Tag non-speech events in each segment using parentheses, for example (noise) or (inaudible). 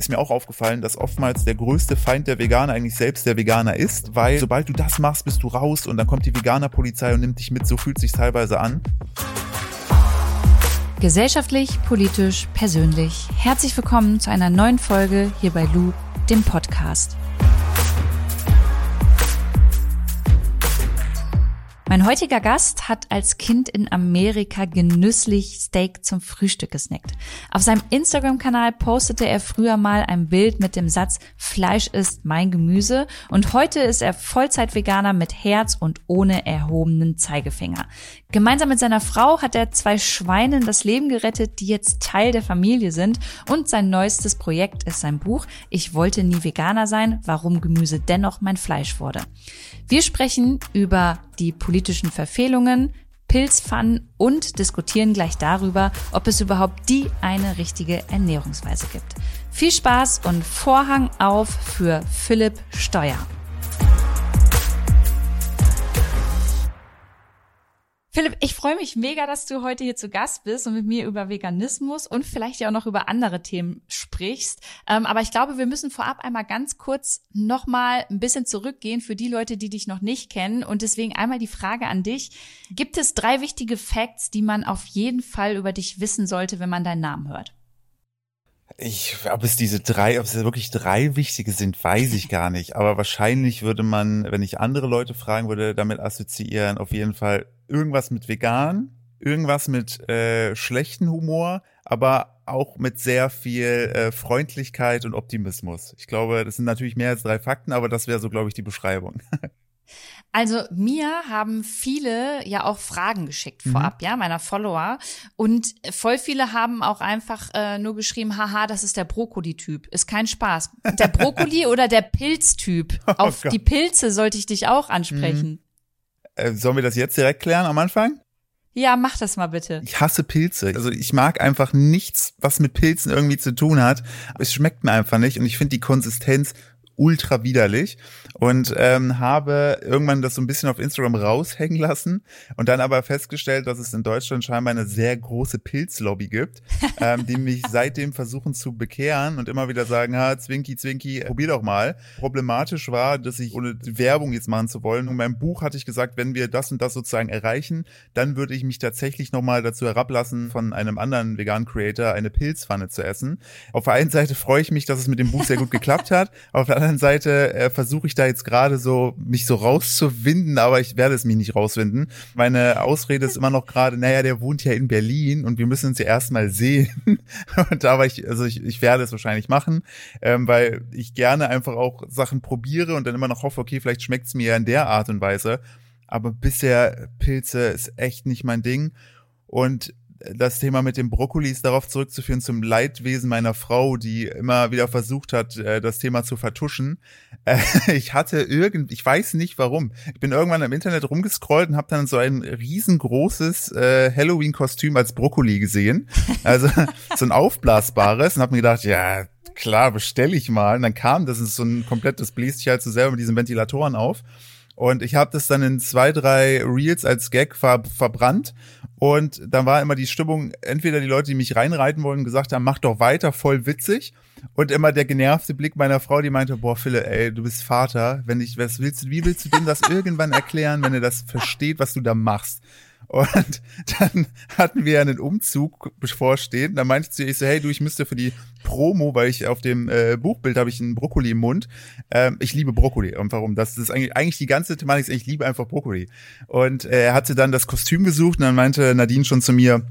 ist mir auch aufgefallen, dass oftmals der größte Feind der Veganer eigentlich selbst der Veganer ist, weil sobald du das machst, bist du raus und dann kommt die Veganerpolizei und nimmt dich mit. So fühlt sich teilweise an. Gesellschaftlich, politisch, persönlich. Herzlich willkommen zu einer neuen Folge hier bei Lou, dem Podcast. Mein heutiger Gast hat als Kind in Amerika genüsslich Steak zum Frühstück gesnackt. Auf seinem Instagram-Kanal postete er früher mal ein Bild mit dem Satz Fleisch ist mein Gemüse und heute ist er Vollzeit-Veganer mit Herz und ohne erhobenen Zeigefinger. Gemeinsam mit seiner Frau hat er zwei Schweinen das Leben gerettet, die jetzt Teil der Familie sind und sein neuestes Projekt ist sein Buch Ich wollte nie Veganer sein, warum Gemüse dennoch mein Fleisch wurde. Wir sprechen über die politischen Verfehlungen, Pilzpfannen und diskutieren gleich darüber, ob es überhaupt die eine richtige Ernährungsweise gibt. Viel Spaß und Vorhang auf für Philipp Steuer. Philipp, ich freue mich mega, dass du heute hier zu Gast bist und mit mir über Veganismus und vielleicht ja auch noch über andere Themen sprichst. Ähm, aber ich glaube, wir müssen vorab einmal ganz kurz nochmal ein bisschen zurückgehen für die Leute, die dich noch nicht kennen. Und deswegen einmal die Frage an dich. Gibt es drei wichtige Facts, die man auf jeden Fall über dich wissen sollte, wenn man deinen Namen hört? Ich, ob es diese drei, ob es wirklich drei wichtige sind, weiß ich gar nicht. Aber wahrscheinlich würde man, wenn ich andere Leute fragen würde, damit assoziieren, auf jeden Fall irgendwas mit vegan, irgendwas mit äh, schlechten Humor, aber auch mit sehr viel äh, Freundlichkeit und Optimismus. Ich glaube, das sind natürlich mehr als drei Fakten, aber das wäre so, glaube ich, die Beschreibung. (laughs) Also mir haben viele ja auch Fragen geschickt mhm. vorab, ja, meiner Follower. Und voll viele haben auch einfach äh, nur geschrieben, haha, das ist der Brokkoli-Typ. Ist kein Spaß. Der Brokkoli (laughs) oder der Pilztyp. Oh Auf Gott. die Pilze sollte ich dich auch ansprechen. Mhm. Äh, sollen wir das jetzt direkt klären am Anfang? Ja, mach das mal bitte. Ich hasse Pilze. Also ich mag einfach nichts, was mit Pilzen irgendwie zu tun hat. Es schmeckt mir einfach nicht und ich finde die Konsistenz ultra widerlich und ähm, habe irgendwann das so ein bisschen auf Instagram raushängen lassen und dann aber festgestellt, dass es in Deutschland scheinbar eine sehr große Pilzlobby gibt, (laughs) ähm, die mich seitdem versuchen zu bekehren und immer wieder sagen, ha, Zwinki, Zwinki, probier doch mal. Problematisch war, dass ich, ohne Werbung jetzt machen zu wollen, in meinem Buch hatte ich gesagt, wenn wir das und das sozusagen erreichen, dann würde ich mich tatsächlich nochmal dazu herablassen, von einem anderen veganen Creator eine Pilzpfanne zu essen. Auf der einen Seite freue ich mich, dass es mit dem Buch sehr gut geklappt hat, auf der anderen anderen Seite äh, versuche ich da jetzt gerade so, mich so rauszuwinden, aber ich werde es mich nicht rauswinden. Meine Ausrede ist immer noch gerade, naja, der wohnt ja in Berlin und wir müssen uns ja erstmal sehen. (laughs) und aber ich, also ich, ich werde es wahrscheinlich machen, ähm, weil ich gerne einfach auch Sachen probiere und dann immer noch hoffe, okay, vielleicht schmeckt es mir ja in der Art und Weise. Aber bisher Pilze ist echt nicht mein Ding. Und das Thema mit dem Brokkoli darauf zurückzuführen zum Leidwesen meiner Frau, die immer wieder versucht hat, äh, das Thema zu vertuschen. Äh, (laughs) ich hatte irgend, ich weiß nicht warum. Ich bin irgendwann im Internet rumgescrollt und habe dann so ein riesengroßes äh, Halloween-Kostüm als Brokkoli gesehen. Also (laughs) so ein aufblasbares und habe mir gedacht, ja, klar, bestelle ich mal. Und dann kam das ist so ein komplettes bläst halt so selber mit diesen Ventilatoren auf. Und ich habe das dann in zwei, drei Reels als Gag ver verbrannt. Und dann war immer die Stimmung, entweder die Leute, die mich reinreiten wollen, gesagt haben, mach doch weiter, voll witzig. Und immer der genervte Blick meiner Frau, die meinte, boah, Philipp, ey, du bist Vater. Wenn ich, was willst du, wie willst du dem das (laughs) irgendwann erklären, wenn er das versteht, was du da machst? Und (laughs) dann hatten wir einen Umzug bevorstehen. Da meinte ich zu ihr, ich so, hey du, ich müsste für die Promo, weil ich auf dem äh, Buchbild habe ich einen Brokkoli im Mund. Ähm, ich liebe Brokkoli. Und warum? Das ist eigentlich, eigentlich die ganze Thematik, ich liebe einfach Brokkoli. Und äh, er hatte dann das Kostüm gesucht und dann meinte Nadine schon zu mir,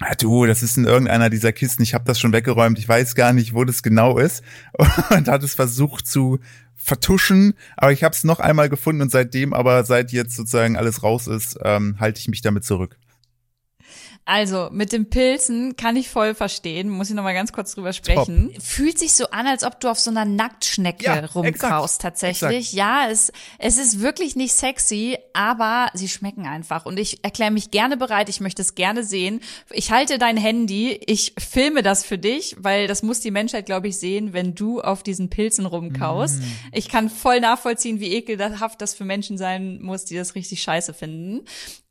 Ah, du, das ist in irgendeiner dieser Kisten, ich habe das schon weggeräumt, ich weiß gar nicht, wo das genau ist. (laughs) Und hat es versucht zu vertuschen, aber ich habe es noch einmal gefunden und seitdem, aber seit jetzt sozusagen alles raus ist, ähm, halte ich mich damit zurück. Also, mit den Pilzen kann ich voll verstehen, muss ich noch mal ganz kurz drüber sprechen. Top. Fühlt sich so an, als ob du auf so einer Nacktschnecke ja, rumkaust tatsächlich. Exakt. Ja, es, es ist wirklich nicht sexy, aber sie schmecken einfach. Und ich erkläre mich gerne bereit, ich möchte es gerne sehen. Ich halte dein Handy, ich filme das für dich, weil das muss die Menschheit, glaube ich, sehen, wenn du auf diesen Pilzen rumkaust. Mm. Ich kann voll nachvollziehen, wie ekelhaft das für Menschen sein muss, die das richtig scheiße finden.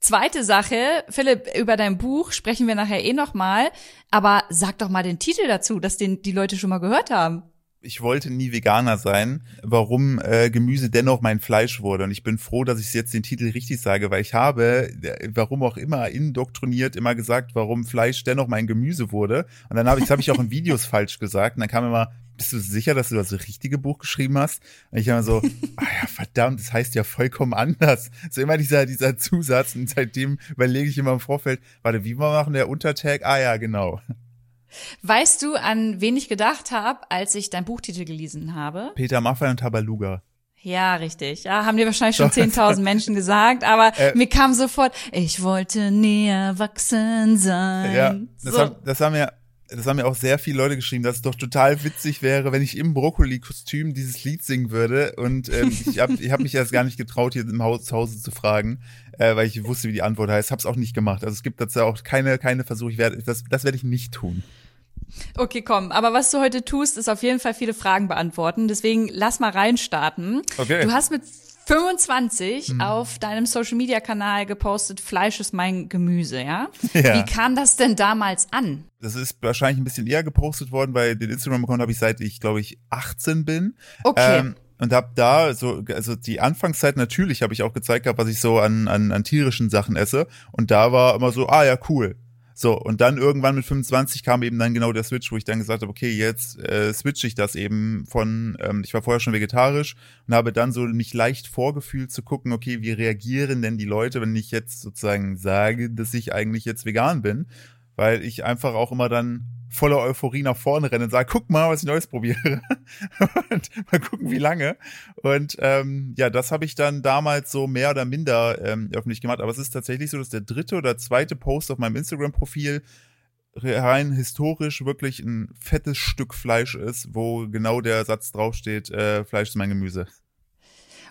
Zweite Sache, Philipp, über dein Buch sprechen wir nachher eh noch mal, aber sag doch mal den Titel dazu, dass den die Leute schon mal gehört haben. ich wollte nie Veganer sein, warum äh, Gemüse dennoch mein Fleisch wurde. Und ich bin froh, dass ich jetzt den Titel richtig sage, weil ich habe, äh, warum auch immer, indoktriniert immer gesagt, warum Fleisch dennoch mein Gemüse wurde. Und dann habe ich, habe ich auch in Videos (laughs) falsch gesagt. Und dann kam immer, bist du sicher, dass du das richtige Buch geschrieben hast? Und ich immer so, (laughs) ah ja, verdammt, das heißt ja vollkommen anders. So immer dieser, dieser Zusatz. Und seitdem überlege ich immer im Vorfeld, warte, wie wir machen der Untertag? Ah ja, genau. Weißt du, an wen ich gedacht habe, als ich dein Buchtitel gelesen habe? Peter Maffay und Tabaluga. Ja, richtig. Ja, haben dir wahrscheinlich schon 10.000 Menschen gesagt, aber äh, mir kam sofort, ich wollte näher wachsen sein. Ja, das, so. haben, das haben ja das haben ja auch sehr viele Leute geschrieben, dass es doch total witzig wäre, wenn ich im Brokkoli-Kostüm dieses Lied singen würde. Und ähm, ich habe ich hab mich erst gar nicht getraut, hier im Haus zu Hause zu fragen, äh, weil ich wusste, wie die Antwort heißt. Hab's auch nicht gemacht. Also es gibt dazu auch keine, keine Versuche. Ich werde, das, das werde ich nicht tun. Okay, komm. Aber was du heute tust, ist auf jeden Fall viele Fragen beantworten. Deswegen lass mal reinstarten. Okay. Du hast mit 25 hm. auf deinem Social Media Kanal gepostet, Fleisch ist mein Gemüse, ja? (laughs) ja? Wie kam das denn damals an? Das ist wahrscheinlich ein bisschen eher gepostet worden, weil den Instagram-Account habe ich seit ich, glaube ich, 18 bin. Okay. Ähm, und hab da so, also die Anfangszeit natürlich habe ich auch gezeigt gehabt, was ich so an, an, an tierischen Sachen esse. Und da war immer so, ah ja, cool. So, und dann irgendwann mit 25 kam eben dann genau der Switch, wo ich dann gesagt habe, okay, jetzt äh, switche ich das eben von, ähm, ich war vorher schon vegetarisch und habe dann so mich leicht vorgefühlt zu gucken, okay, wie reagieren denn die Leute, wenn ich jetzt sozusagen sage, dass ich eigentlich jetzt vegan bin, weil ich einfach auch immer dann voller Euphorie nach vorne rennen und sage, guck mal, was ich Neues probiere. (laughs) und mal gucken, wie lange. Und ähm, ja, das habe ich dann damals so mehr oder minder ähm, öffentlich gemacht. Aber es ist tatsächlich so, dass der dritte oder zweite Post auf meinem Instagram-Profil rein historisch wirklich ein fettes Stück Fleisch ist, wo genau der Satz draufsteht, äh, Fleisch ist mein Gemüse.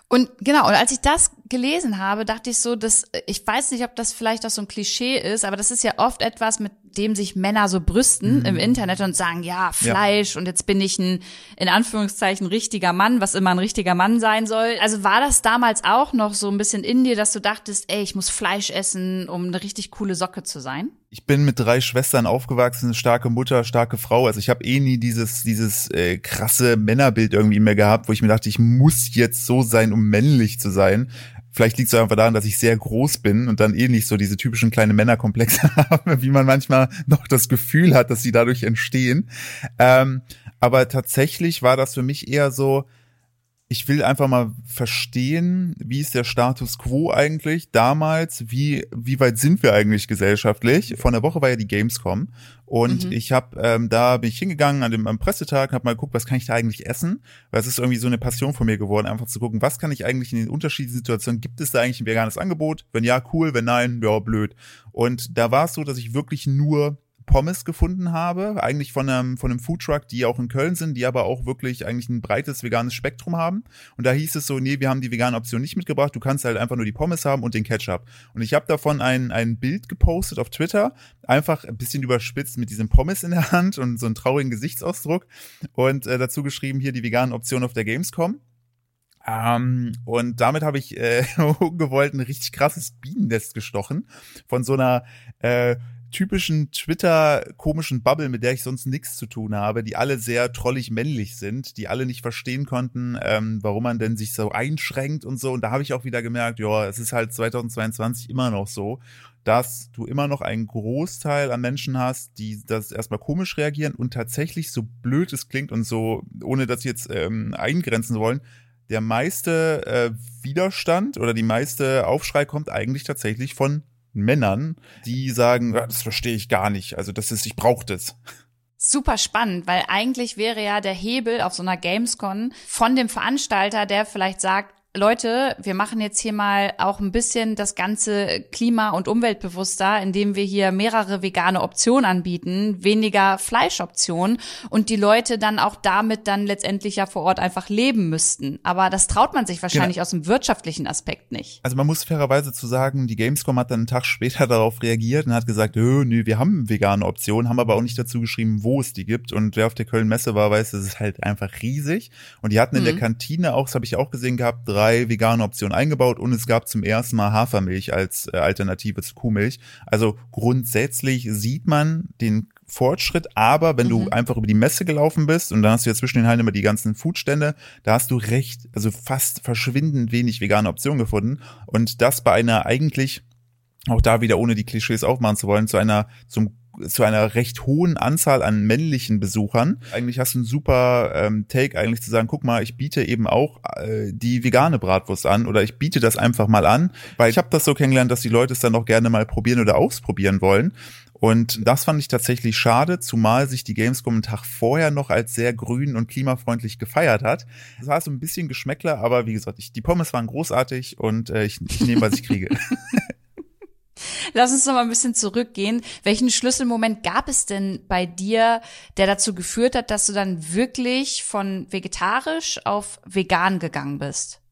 Und genau, und als ich das gelesen habe, dachte ich so, dass ich weiß nicht, ob das vielleicht auch so ein Klischee ist, aber das ist ja oft etwas, mit dem sich Männer so brüsten mhm. im Internet und sagen, ja, Fleisch ja. und jetzt bin ich ein in Anführungszeichen richtiger Mann, was immer ein richtiger Mann sein soll. Also war das damals auch noch so ein bisschen in dir, dass du dachtest, ey, ich muss Fleisch essen, um eine richtig coole Socke zu sein? ich bin mit drei Schwestern aufgewachsen, starke Mutter, starke Frau. Also ich habe eh nie dieses dieses äh, krasse Männerbild irgendwie mehr gehabt, wo ich mir dachte, ich muss jetzt so sein, um männlich zu sein. Vielleicht liegt es einfach daran, dass ich sehr groß bin und dann eh nicht so diese typischen kleinen Männerkomplexe (laughs) habe, wie man manchmal noch das Gefühl hat, dass sie dadurch entstehen. Ähm, aber tatsächlich war das für mich eher so, ich will einfach mal verstehen, wie ist der Status quo eigentlich damals, wie, wie weit sind wir eigentlich gesellschaftlich? Vor einer Woche war ja die Gamescom und mhm. ich habe, ähm, da bin ich hingegangen an dem am Pressetag, habe mal geguckt, was kann ich da eigentlich essen? Weil es ist irgendwie so eine Passion von mir geworden, einfach zu gucken, was kann ich eigentlich in den unterschiedlichen Situationen, gibt es da eigentlich ein veganes Angebot? Wenn ja, cool, wenn nein, ja, blöd. Und da war es so, dass ich wirklich nur Pommes gefunden habe, eigentlich von einem, von einem Foodtruck, die auch in Köln sind, die aber auch wirklich eigentlich ein breites veganes Spektrum haben. Und da hieß es so, nee, wir haben die vegane Option nicht mitgebracht, du kannst halt einfach nur die Pommes haben und den Ketchup. Und ich habe davon ein, ein Bild gepostet auf Twitter, einfach ein bisschen überspitzt mit diesem Pommes in der Hand und so einen traurigen Gesichtsausdruck und äh, dazu geschrieben, hier die veganen Option auf der Gamescom. Ähm, und damit habe ich äh, (laughs) ungewollt ein richtig krasses Bienennest gestochen von so einer äh, typischen Twitter-komischen Bubble, mit der ich sonst nichts zu tun habe, die alle sehr trollig männlich sind, die alle nicht verstehen konnten, ähm, warum man denn sich so einschränkt und so. Und da habe ich auch wieder gemerkt, ja, es ist halt 2022 immer noch so, dass du immer noch einen Großteil an Menschen hast, die das erstmal komisch reagieren und tatsächlich so blöd es klingt und so, ohne das jetzt ähm, eingrenzen wollen, der meiste äh, Widerstand oder die meiste Aufschrei kommt eigentlich tatsächlich von Männern, die sagen, das verstehe ich gar nicht. Also das ist, ich brauche das. Super spannend, weil eigentlich wäre ja der Hebel auf so einer Gamescon von dem Veranstalter, der vielleicht sagt, Leute, wir machen jetzt hier mal auch ein bisschen das ganze Klima- und Umweltbewusster, indem wir hier mehrere vegane Optionen anbieten, weniger Fleischoptionen und die Leute dann auch damit dann letztendlich ja vor Ort einfach leben müssten. Aber das traut man sich wahrscheinlich genau. aus dem wirtschaftlichen Aspekt nicht. Also man muss fairerweise zu sagen, die Gamescom hat dann einen Tag später (laughs) darauf reagiert und hat gesagt, nö, nö, wir haben vegane Optionen, haben aber auch nicht dazu geschrieben, wo es die gibt. Und wer auf der Köln Messe war, weiß, es ist halt einfach riesig. Und die hatten in mhm. der Kantine auch, das habe ich auch gesehen gehabt, drei drei vegane Optionen eingebaut und es gab zum ersten Mal Hafermilch als äh, Alternative zu Kuhmilch. Also grundsätzlich sieht man den Fortschritt, aber wenn mhm. du einfach über die Messe gelaufen bist und dann hast du ja zwischen den Hallen immer die ganzen Foodstände, da hast du recht, also fast verschwindend wenig vegane Optionen gefunden und das bei einer eigentlich auch da wieder ohne die Klischees aufmachen zu wollen, zu einer zum zu einer recht hohen Anzahl an männlichen Besuchern. Eigentlich hast du einen super ähm, Take, eigentlich zu sagen, guck mal, ich biete eben auch äh, die vegane Bratwurst an oder ich biete das einfach mal an, weil ich habe das so kennengelernt, dass die Leute es dann auch gerne mal probieren oder ausprobieren wollen. Und das fand ich tatsächlich schade, zumal sich die Gamescom einen Tag vorher noch als sehr grün und klimafreundlich gefeiert hat. Es war so ein bisschen Geschmäckler, aber wie gesagt, ich, die Pommes waren großartig und äh, ich, ich nehme, was ich kriege. (laughs) Lass uns noch mal ein bisschen zurückgehen. Welchen Schlüsselmoment gab es denn bei dir, der dazu geführt hat, dass du dann wirklich von vegetarisch auf vegan gegangen bist?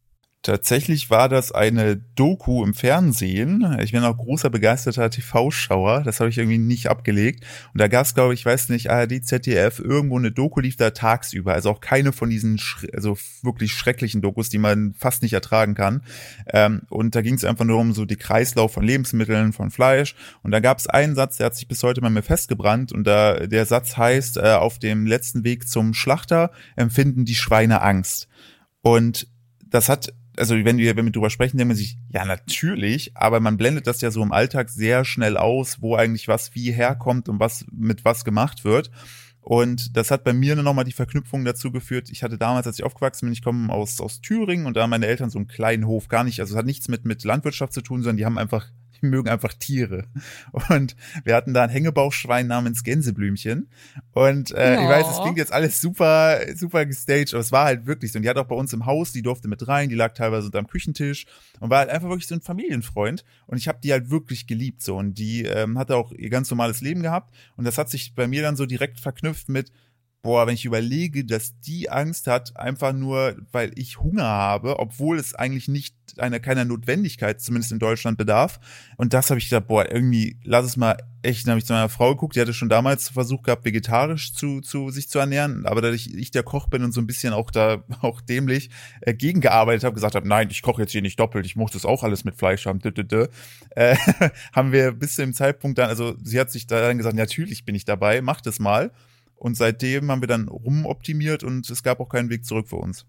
Tatsächlich war das eine Doku im Fernsehen. Ich bin auch großer begeisterter TV-Schauer. Das habe ich irgendwie nicht abgelegt. Und da gab es, glaube ich, weiß nicht, ARD, ZDF, irgendwo eine Doku lief da tagsüber. Also auch keine von diesen, also wirklich schrecklichen Dokus, die man fast nicht ertragen kann. Ähm, und da ging es einfach nur um so die Kreislauf von Lebensmitteln, von Fleisch. Und da gab es einen Satz, der hat sich bis heute mal mir festgebrannt. Und da der Satz heißt, äh, auf dem letzten Weg zum Schlachter empfinden die Schweine Angst. Und das hat also wenn wir, wenn wir drüber sprechen, denkt man sich, ja, natürlich, aber man blendet das ja so im Alltag sehr schnell aus, wo eigentlich was wie herkommt und was mit was gemacht wird. Und das hat bei mir nochmal die Verknüpfung dazu geführt. Ich hatte damals, als ich aufgewachsen bin, ich komme aus, aus Thüringen und da haben meine Eltern so einen kleinen Hof, gar nicht, also es hat nichts mit, mit Landwirtschaft zu tun, sondern die haben einfach die mögen einfach Tiere. Und wir hatten da ein Hängebauchschwein namens Gänseblümchen. Und äh, oh. ich weiß, es klingt jetzt alles super, super gestaged, aber es war halt wirklich so. Und die hat auch bei uns im Haus, die durfte mit rein, die lag teilweise unterm Küchentisch und war halt einfach wirklich so ein Familienfreund. Und ich habe die halt wirklich geliebt so. Und die ähm, hatte auch ihr ganz normales Leben gehabt. Und das hat sich bei mir dann so direkt verknüpft mit, boah, wenn ich überlege, dass die Angst hat, einfach nur, weil ich Hunger habe, obwohl es eigentlich nicht einer keiner Notwendigkeit, zumindest in Deutschland, bedarf. Und das habe ich gedacht, boah, irgendwie, lass es mal echt. Dann habe ich zu meiner Frau geguckt, die hatte schon damals versucht gehabt, vegetarisch zu, zu sich zu ernähren, aber dadurch ich der Koch bin und so ein bisschen auch da (laughs) auch dämlich äh, gegengearbeitet habe, gesagt habe, nein, ich koche jetzt hier nicht doppelt, ich muss das auch alles mit Fleisch haben, dü, dü, dü. Äh, (laughs) haben wir bis zu dem Zeitpunkt dann, also sie hat sich da dann gesagt, natürlich bin ich dabei, mach das mal. Und seitdem haben wir dann rumoptimiert und es gab auch keinen Weg zurück für uns.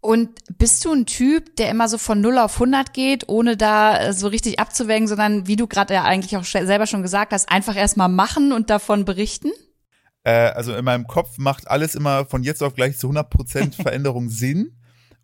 Und bist du ein Typ, der immer so von 0 auf 100 geht, ohne da äh, so richtig abzuwägen, sondern wie du gerade ja eigentlich auch selber schon gesagt hast, einfach erstmal machen und davon berichten? Äh, also in meinem Kopf macht alles immer von jetzt auf gleich zu 100% (laughs) Veränderung Sinn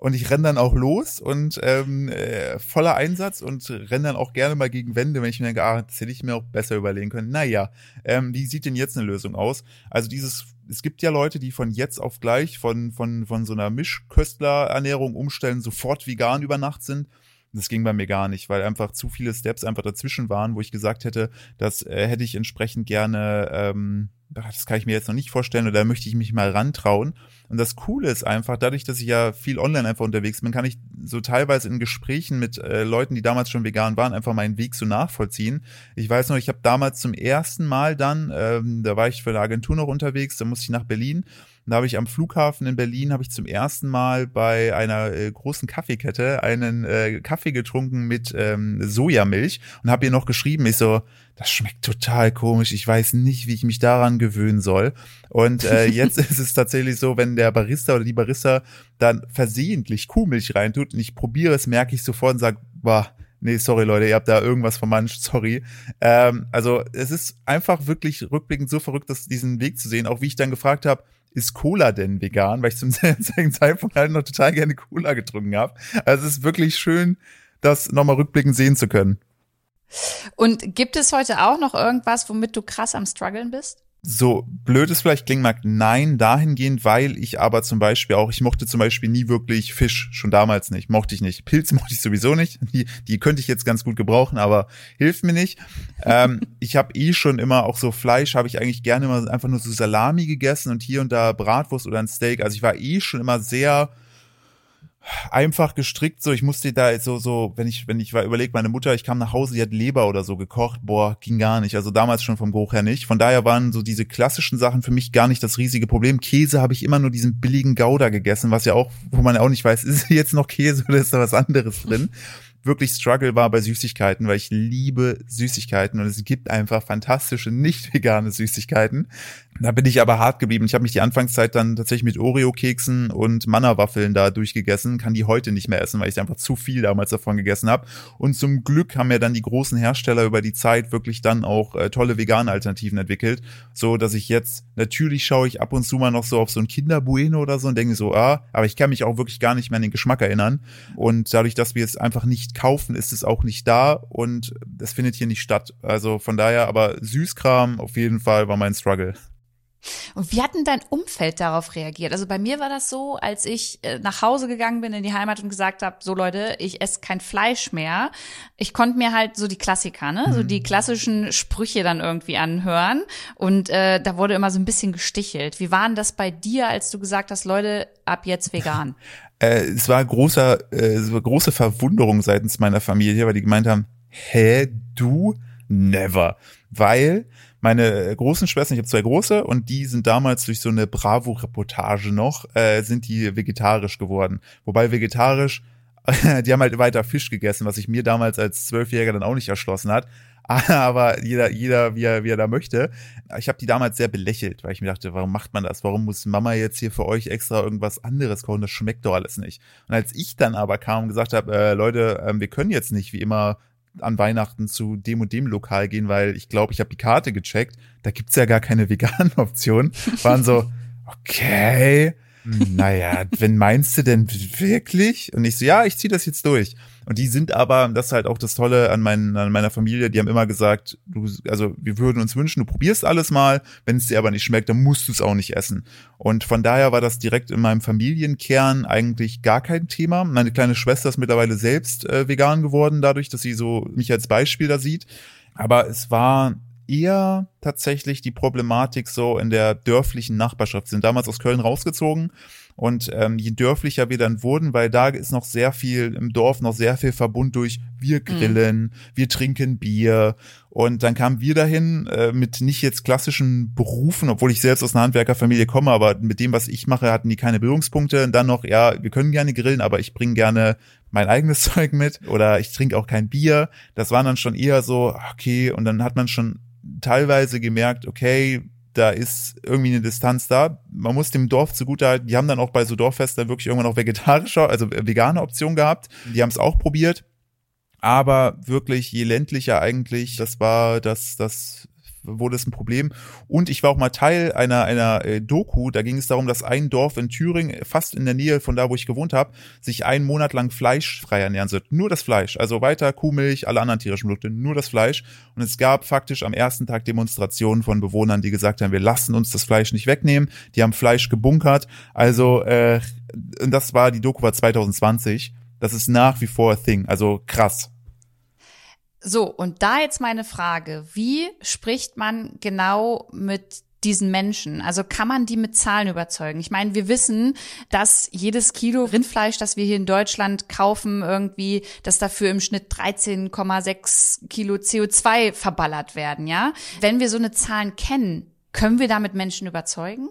und ich renne dann auch los und ähm, äh, voller Einsatz und renne dann auch gerne mal gegen Wände, wenn ich mir denke, ah, das hätte ich mir auch besser überlegen können. Naja, ähm, wie sieht denn jetzt eine Lösung aus? Also dieses, es gibt ja Leute, die von jetzt auf gleich von, von, von so einer Mischköstlerernährung umstellen, sofort vegan über Nacht sind. Das ging bei mir gar nicht, weil einfach zu viele Steps einfach dazwischen waren, wo ich gesagt hätte, das äh, hätte ich entsprechend gerne ähm, das kann ich mir jetzt noch nicht vorstellen oder da möchte ich mich mal rantrauen. Und das Coole ist einfach, dadurch, dass ich ja viel online einfach unterwegs bin, kann ich so teilweise in Gesprächen mit äh, Leuten, die damals schon vegan waren, einfach meinen Weg so nachvollziehen. Ich weiß noch, ich habe damals zum ersten Mal dann, ähm, da war ich für eine Agentur noch unterwegs, da musste ich nach Berlin da habe ich am Flughafen in Berlin habe ich zum ersten Mal bei einer äh, großen Kaffeekette einen äh, Kaffee getrunken mit ähm, Sojamilch und habe ihr noch geschrieben, ich so, das schmeckt total komisch, ich weiß nicht, wie ich mich daran gewöhnen soll. Und äh, (laughs) jetzt ist es tatsächlich so, wenn der Barista oder die Barista dann versehentlich Kuhmilch reintut und ich probiere es, merke ich sofort und sage, boah, nee, sorry Leute, ihr habt da irgendwas vermanscht, sorry. Ähm, also es ist einfach wirklich rückblickend so verrückt, das, diesen Weg zu sehen, auch wie ich dann gefragt habe, ist Cola denn vegan? Weil ich zum (laughs) selben Zeitpunkt halt noch total gerne Cola getrunken habe. Also es ist wirklich schön, das nochmal rückblickend sehen zu können. Und gibt es heute auch noch irgendwas, womit du krass am struggeln bist? So blöd es vielleicht klingen mag, nein, dahingehend, weil ich aber zum Beispiel auch, ich mochte zum Beispiel nie wirklich Fisch, schon damals nicht, mochte ich nicht. Pilze (laughs) mochte ich sowieso nicht, die, die könnte ich jetzt ganz gut gebrauchen, aber hilft mir nicht. ähm, (laughs) ich habe eh schon immer auch so Fleisch, habe ich eigentlich gerne immer einfach nur so Salami gegessen und hier und da Bratwurst oder ein Steak. Also ich war eh schon immer sehr einfach gestrickt, so ich musste da so so, wenn ich wenn ich war überlegt, meine Mutter, ich kam nach Hause, die hat Leber oder so gekocht, boah, ging gar nicht, also damals schon vom Geruch her nicht. Von daher waren so diese klassischen Sachen für mich gar nicht das riesige Problem. Käse habe ich immer nur diesen billigen Gouda gegessen, was ja auch, wo man auch nicht weiß, (laughs) ist jetzt noch Käse oder ist da was anderes drin? Wirklich Struggle war bei Süßigkeiten, weil ich liebe Süßigkeiten und es gibt einfach fantastische nicht vegane Süßigkeiten. Da bin ich aber hart geblieben. Ich habe mich die Anfangszeit dann tatsächlich mit Oreo-Keksen und Manna-Waffeln da durchgegessen, kann die heute nicht mehr essen, weil ich einfach zu viel damals davon gegessen habe. Und zum Glück haben mir dann die großen Hersteller über die Zeit wirklich dann auch äh, tolle vegane Alternativen entwickelt, so dass ich jetzt natürlich schaue ich ab und zu mal noch so auf so ein Kinderbueno oder so und denke so, ah, aber ich kann mich auch wirklich gar nicht mehr an den Geschmack erinnern. Und dadurch, dass wir es einfach nicht kaufen, ist es auch nicht da und es findet hier nicht statt. Also von daher, aber Süßkram auf jeden Fall war mein Struggle. Und wie hat denn dein Umfeld darauf reagiert? Also bei mir war das so, als ich äh, nach Hause gegangen bin in die Heimat und gesagt habe, so Leute, ich esse kein Fleisch mehr. Ich konnte mir halt so die Klassiker, ne, mhm. so die klassischen Sprüche dann irgendwie anhören. Und äh, da wurde immer so ein bisschen gestichelt. Wie war denn das bei dir, als du gesagt hast, Leute, ab jetzt vegan? (laughs) äh, es war großer, äh, es war große Verwunderung seitens meiner Familie, weil die gemeint haben, hä, du? Never. Weil meine großen Schwestern, ich habe zwei große und die sind damals durch so eine Bravo-Reportage noch, äh, sind die vegetarisch geworden. Wobei vegetarisch, (laughs) die haben halt weiter Fisch gegessen, was sich mir damals als Zwölfjähriger dann auch nicht erschlossen hat. (laughs) Aber jeder, jeder, wie er, wie er da möchte. Ich habe die damals sehr belächelt, weil ich mir dachte, warum macht man das? Warum muss Mama jetzt hier für euch extra irgendwas anderes kochen? Das schmeckt doch alles nicht. Und als ich dann aber kam und gesagt habe, äh, Leute, äh, wir können jetzt nicht wie immer an Weihnachten zu dem und dem Lokal gehen, weil ich glaube, ich habe die Karte gecheckt, da gibt's ja gar keine (laughs) veganen Optionen. Waren so, okay, naja, wenn meinst du denn wirklich? Und ich so, ja, ich ziehe das jetzt durch. Und die sind aber, das ist halt auch das Tolle an, meinen, an meiner Familie, die haben immer gesagt, du, also wir würden uns wünschen, du probierst alles mal, wenn es dir aber nicht schmeckt, dann musst du es auch nicht essen. Und von daher war das direkt in meinem Familienkern eigentlich gar kein Thema. Meine kleine Schwester ist mittlerweile selbst äh, vegan geworden, dadurch, dass sie so mich als Beispiel da sieht. Aber es war eher tatsächlich die Problematik so in der dörflichen Nachbarschaft. Wir sind damals aus Köln rausgezogen und ähm, je dörflicher wir dann wurden, weil da ist noch sehr viel im Dorf, noch sehr viel Verbund durch wir grillen, mhm. wir trinken Bier. Und dann kamen wir dahin äh, mit nicht jetzt klassischen Berufen, obwohl ich selbst aus einer Handwerkerfamilie komme, aber mit dem, was ich mache, hatten die keine Berührungspunkte. Und dann noch, ja, wir können gerne grillen, aber ich bringe gerne mein eigenes (laughs) Zeug mit oder ich trinke auch kein Bier. Das waren dann schon eher so, okay, und dann hat man schon teilweise gemerkt, okay, da ist irgendwie eine Distanz da. Man muss dem Dorf zugutehalten, die haben dann auch bei so Dorffesten wirklich irgendwann auch vegetarische, also vegane Option gehabt. Die haben es auch probiert. Aber wirklich, je ländlicher eigentlich, das war das, das wurde es ein Problem. Und ich war auch mal Teil einer, einer äh, Doku, da ging es darum, dass ein Dorf in Thüringen, fast in der Nähe von da, wo ich gewohnt habe, sich einen Monat lang fleischfrei ernähren sollte. Nur das Fleisch. Also weiter Kuhmilch, alle anderen tierischen Produkte, nur das Fleisch. Und es gab faktisch am ersten Tag Demonstrationen von Bewohnern, die gesagt haben, wir lassen uns das Fleisch nicht wegnehmen. Die haben Fleisch gebunkert. Also, äh, das war, die Doku war 2020. Das ist nach wie vor a thing. Also krass. So, und da jetzt meine Frage, wie spricht man genau mit diesen Menschen? Also kann man die mit Zahlen überzeugen? Ich meine, wir wissen, dass jedes Kilo Rindfleisch, das wir hier in Deutschland kaufen, irgendwie, dass dafür im Schnitt 13,6 Kilo CO2 verballert werden, ja? Wenn wir so eine Zahlen kennen, können wir damit Menschen überzeugen?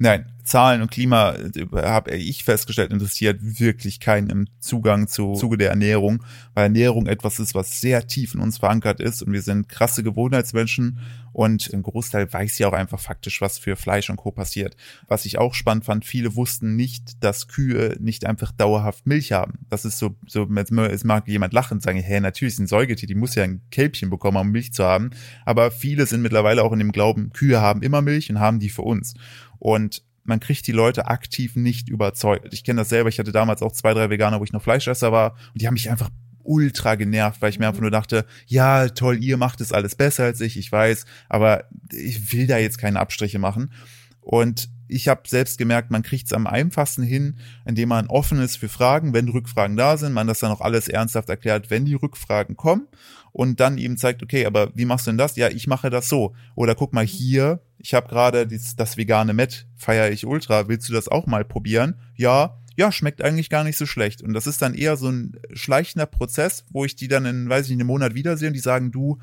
Nein, Zahlen und Klima äh, habe ich festgestellt, interessiert wirklich keinen im Zugang zu Zuge der Ernährung, weil Ernährung etwas ist, was sehr tief in uns verankert ist und wir sind krasse Gewohnheitsmenschen und im Großteil weiß ja auch einfach faktisch, was für Fleisch und Co. passiert. Was ich auch spannend fand, viele wussten nicht, dass Kühe nicht einfach dauerhaft Milch haben. Das ist so, so es mag jemand lachen und sagen, hey, natürlich ist ein Säugetier, die muss ja ein Kälbchen bekommen, um Milch zu haben. Aber viele sind mittlerweile auch in dem Glauben, Kühe haben immer Milch und haben die für uns. Und man kriegt die Leute aktiv nicht überzeugt. Ich kenne das selber, ich hatte damals auch zwei, drei Veganer, wo ich noch Fleischesser war. Und die haben mich einfach ultra genervt, weil ich mir einfach nur dachte, ja, toll, ihr macht es alles besser als ich, ich weiß, aber ich will da jetzt keine Abstriche machen. Und ich habe selbst gemerkt, man kriegt es am einfachsten hin, indem man offen ist für Fragen, wenn Rückfragen da sind, man das dann auch alles ernsthaft erklärt, wenn die Rückfragen kommen und dann eben zeigt, okay, aber wie machst du denn das? Ja, ich mache das so. Oder guck mal hier, ich habe gerade das, das vegane Met, feiere ich ultra, willst du das auch mal probieren? Ja, ja, schmeckt eigentlich gar nicht so schlecht. Und das ist dann eher so ein schleichender Prozess, wo ich die dann in, weiß ich nicht, einem Monat wiedersehe und die sagen, du,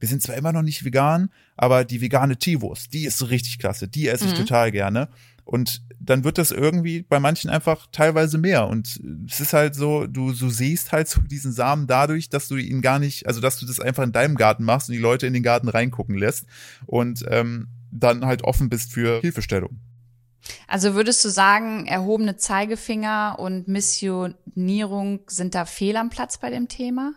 wir sind zwar immer noch nicht vegan, aber die vegane Teewurst, die ist so richtig klasse, die esse ich mhm. total gerne. Und dann wird das irgendwie bei manchen einfach teilweise mehr. Und es ist halt so, du, du siehst halt so diesen Samen dadurch, dass du ihn gar nicht, also dass du das einfach in deinem Garten machst und die Leute in den Garten reingucken lässt und ähm, dann halt offen bist für Hilfestellung. Also würdest du sagen, erhobene Zeigefinger und Missionierung sind da fehl am Platz bei dem Thema?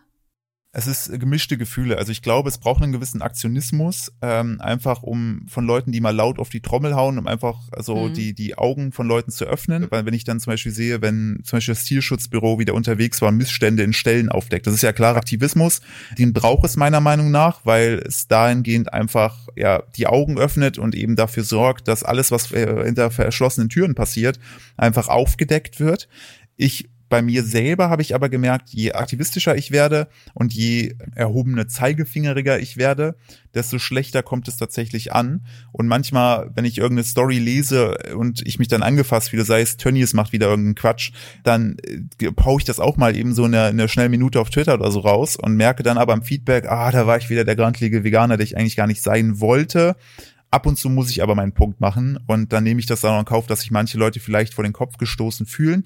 Es ist gemischte Gefühle. Also ich glaube, es braucht einen gewissen Aktionismus, ähm, einfach um von Leuten, die mal laut auf die Trommel hauen, um einfach also mhm. die die Augen von Leuten zu öffnen. Weil wenn ich dann zum Beispiel sehe, wenn zum Beispiel das Tierschutzbüro wieder unterwegs war, Missstände in Stellen aufdeckt, das ist ja klarer Aktivismus. Den braucht es meiner Meinung nach, weil es dahingehend einfach ja die Augen öffnet und eben dafür sorgt, dass alles, was äh, hinter verschlossenen Türen passiert, einfach aufgedeckt wird. Ich bei mir selber habe ich aber gemerkt, je aktivistischer ich werde und je erhobene Zeigefingeriger ich werde, desto schlechter kommt es tatsächlich an. Und manchmal, wenn ich irgendeine Story lese und ich mich dann angefasst fühle, sei es Tönnies macht wieder irgendeinen Quatsch, dann äh, ich das auch mal eben so eine, eine schnelle Minute auf Twitter oder so raus und merke dann aber im Feedback, ah, da war ich wieder der grantlige Veganer, der ich eigentlich gar nicht sein wollte. Ab und zu muss ich aber meinen Punkt machen und dann nehme ich das auch in Kauf, dass sich manche Leute vielleicht vor den Kopf gestoßen fühlen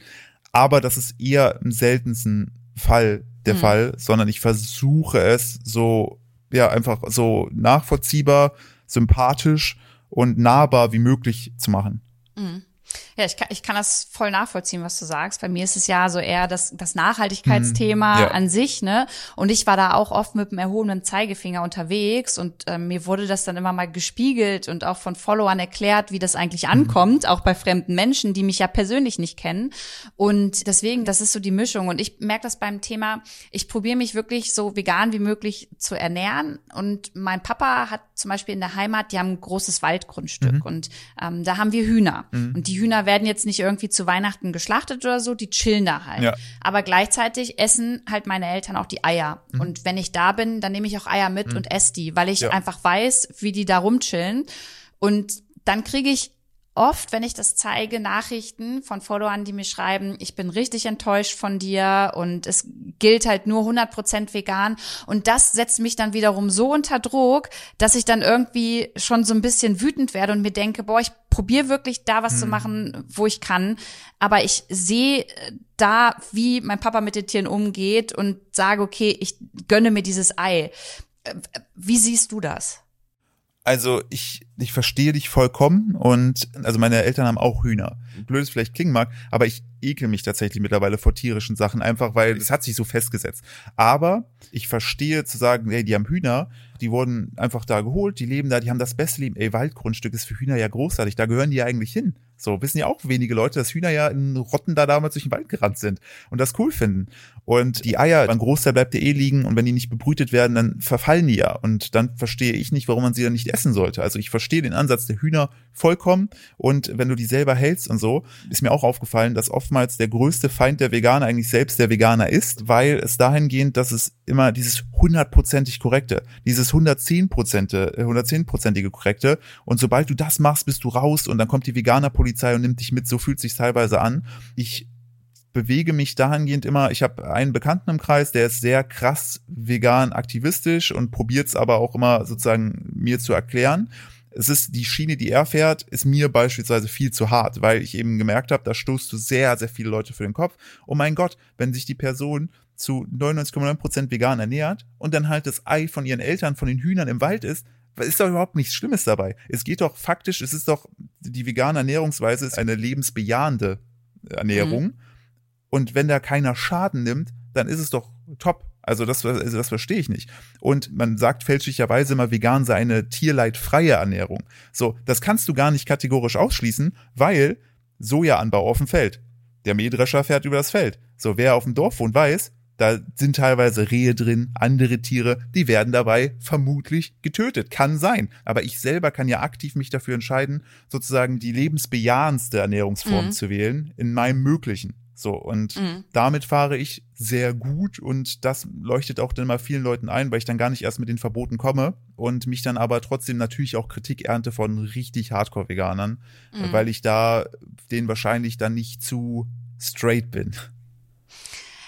aber das ist eher im seltensten Fall der mhm. Fall, sondern ich versuche es so, ja, einfach so nachvollziehbar, sympathisch und nahbar wie möglich zu machen. Mhm. Ja, ich kann, ich kann das voll nachvollziehen, was du sagst. Bei mir ist es ja so eher das, das Nachhaltigkeitsthema mhm, ja. an sich, ne? Und ich war da auch oft mit dem erhobenen Zeigefinger unterwegs und äh, mir wurde das dann immer mal gespiegelt und auch von Followern erklärt, wie das eigentlich mhm. ankommt, auch bei fremden Menschen, die mich ja persönlich nicht kennen. Und deswegen, das ist so die Mischung. Und ich merke das beim Thema, ich probiere mich wirklich so vegan wie möglich zu ernähren. Und mein Papa hat zum Beispiel in der Heimat, die haben ein großes Waldgrundstück mhm. und ähm, da haben wir Hühner. Mhm. Und die Hühner werden jetzt nicht irgendwie zu Weihnachten geschlachtet oder so, die chillen da halt. Ja. Aber gleichzeitig essen halt meine Eltern auch die Eier. Mhm. Und wenn ich da bin, dann nehme ich auch Eier mit mhm. und esse die, weil ich ja. einfach weiß, wie die da rumchillen. Und dann kriege ich oft, wenn ich das zeige, Nachrichten von Followern, die mir schreiben, ich bin richtig enttäuscht von dir und es gilt halt nur 100% vegan. Und das setzt mich dann wiederum so unter Druck, dass ich dann irgendwie schon so ein bisschen wütend werde und mir denke, boah, ich probiere wirklich da was hm. zu machen, wo ich kann. Aber ich sehe da, wie mein Papa mit den Tieren umgeht und sage, okay, ich gönne mir dieses Ei. Wie siehst du das? Also ich, ich verstehe dich vollkommen und also meine Eltern haben auch Hühner. Blöd es vielleicht klingen mag, aber ich ekel mich tatsächlich mittlerweile vor tierischen Sachen einfach, weil es hat sich so festgesetzt. Aber ich verstehe zu sagen, ey, die haben Hühner, die wurden einfach da geholt, die leben da, die haben das beste Leben. Ey, Waldgrundstück ist für Hühner ja großartig, da gehören die ja eigentlich hin. So, wissen ja auch wenige Leute, dass Hühner ja in Rotten da damals durch den Wald gerannt sind und das cool finden. Und die Eier, ein Großteil bleibt ja eh liegen und wenn die nicht bebrütet werden, dann verfallen die ja. Und dann verstehe ich nicht, warum man sie dann nicht essen sollte. Also ich verstehe den Ansatz der Hühner vollkommen und wenn du die selber hältst und so, ist mir auch aufgefallen, dass oftmals der größte Feind der Veganer eigentlich selbst der Veganer ist, weil es dahingehend, dass es immer dieses hundertprozentig korrekte, dieses 110 110-prozentige korrekte und sobald du das machst, bist du raus und dann kommt die Veganer-Polizei und nimmt dich mit, so fühlt sich teilweise an. Ich bewege mich dahingehend immer, ich habe einen Bekannten im Kreis, der ist sehr krass vegan aktivistisch und probiert es aber auch immer sozusagen mir zu erklären. Es ist die Schiene, die er fährt, ist mir beispielsweise viel zu hart, weil ich eben gemerkt habe, da stoßt du sehr, sehr viele Leute für den Kopf. Oh mein Gott, wenn sich die Person zu 99,9% vegan ernährt und dann halt das Ei von ihren Eltern, von den Hühnern im Wald ist, ist doch überhaupt nichts Schlimmes dabei. Es geht doch faktisch, es ist doch, die vegane Ernährungsweise ist eine lebensbejahende Ernährung. Mhm. Und wenn da keiner Schaden nimmt, dann ist es doch top. Also das, also das verstehe ich nicht. Und man sagt fälschlicherweise immer, vegan sei eine tierleidfreie Ernährung. So, das kannst du gar nicht kategorisch ausschließen, weil Sojaanbau auf dem Feld. Der Mähdrescher fährt über das Feld. So, wer auf dem Dorf wohnt, weiß, da sind teilweise Rehe drin, andere Tiere, die werden dabei vermutlich getötet. Kann sein. Aber ich selber kann ja aktiv mich dafür entscheiden, sozusagen die lebensbejahendste Ernährungsform mhm. zu wählen, in meinem Möglichen. So, und mhm. damit fahre ich sehr gut und das leuchtet auch dann mal vielen Leuten ein, weil ich dann gar nicht erst mit den Verboten komme und mich dann aber trotzdem natürlich auch Kritik ernte von richtig Hardcore-Veganern, mhm. weil ich da denen wahrscheinlich dann nicht zu straight bin.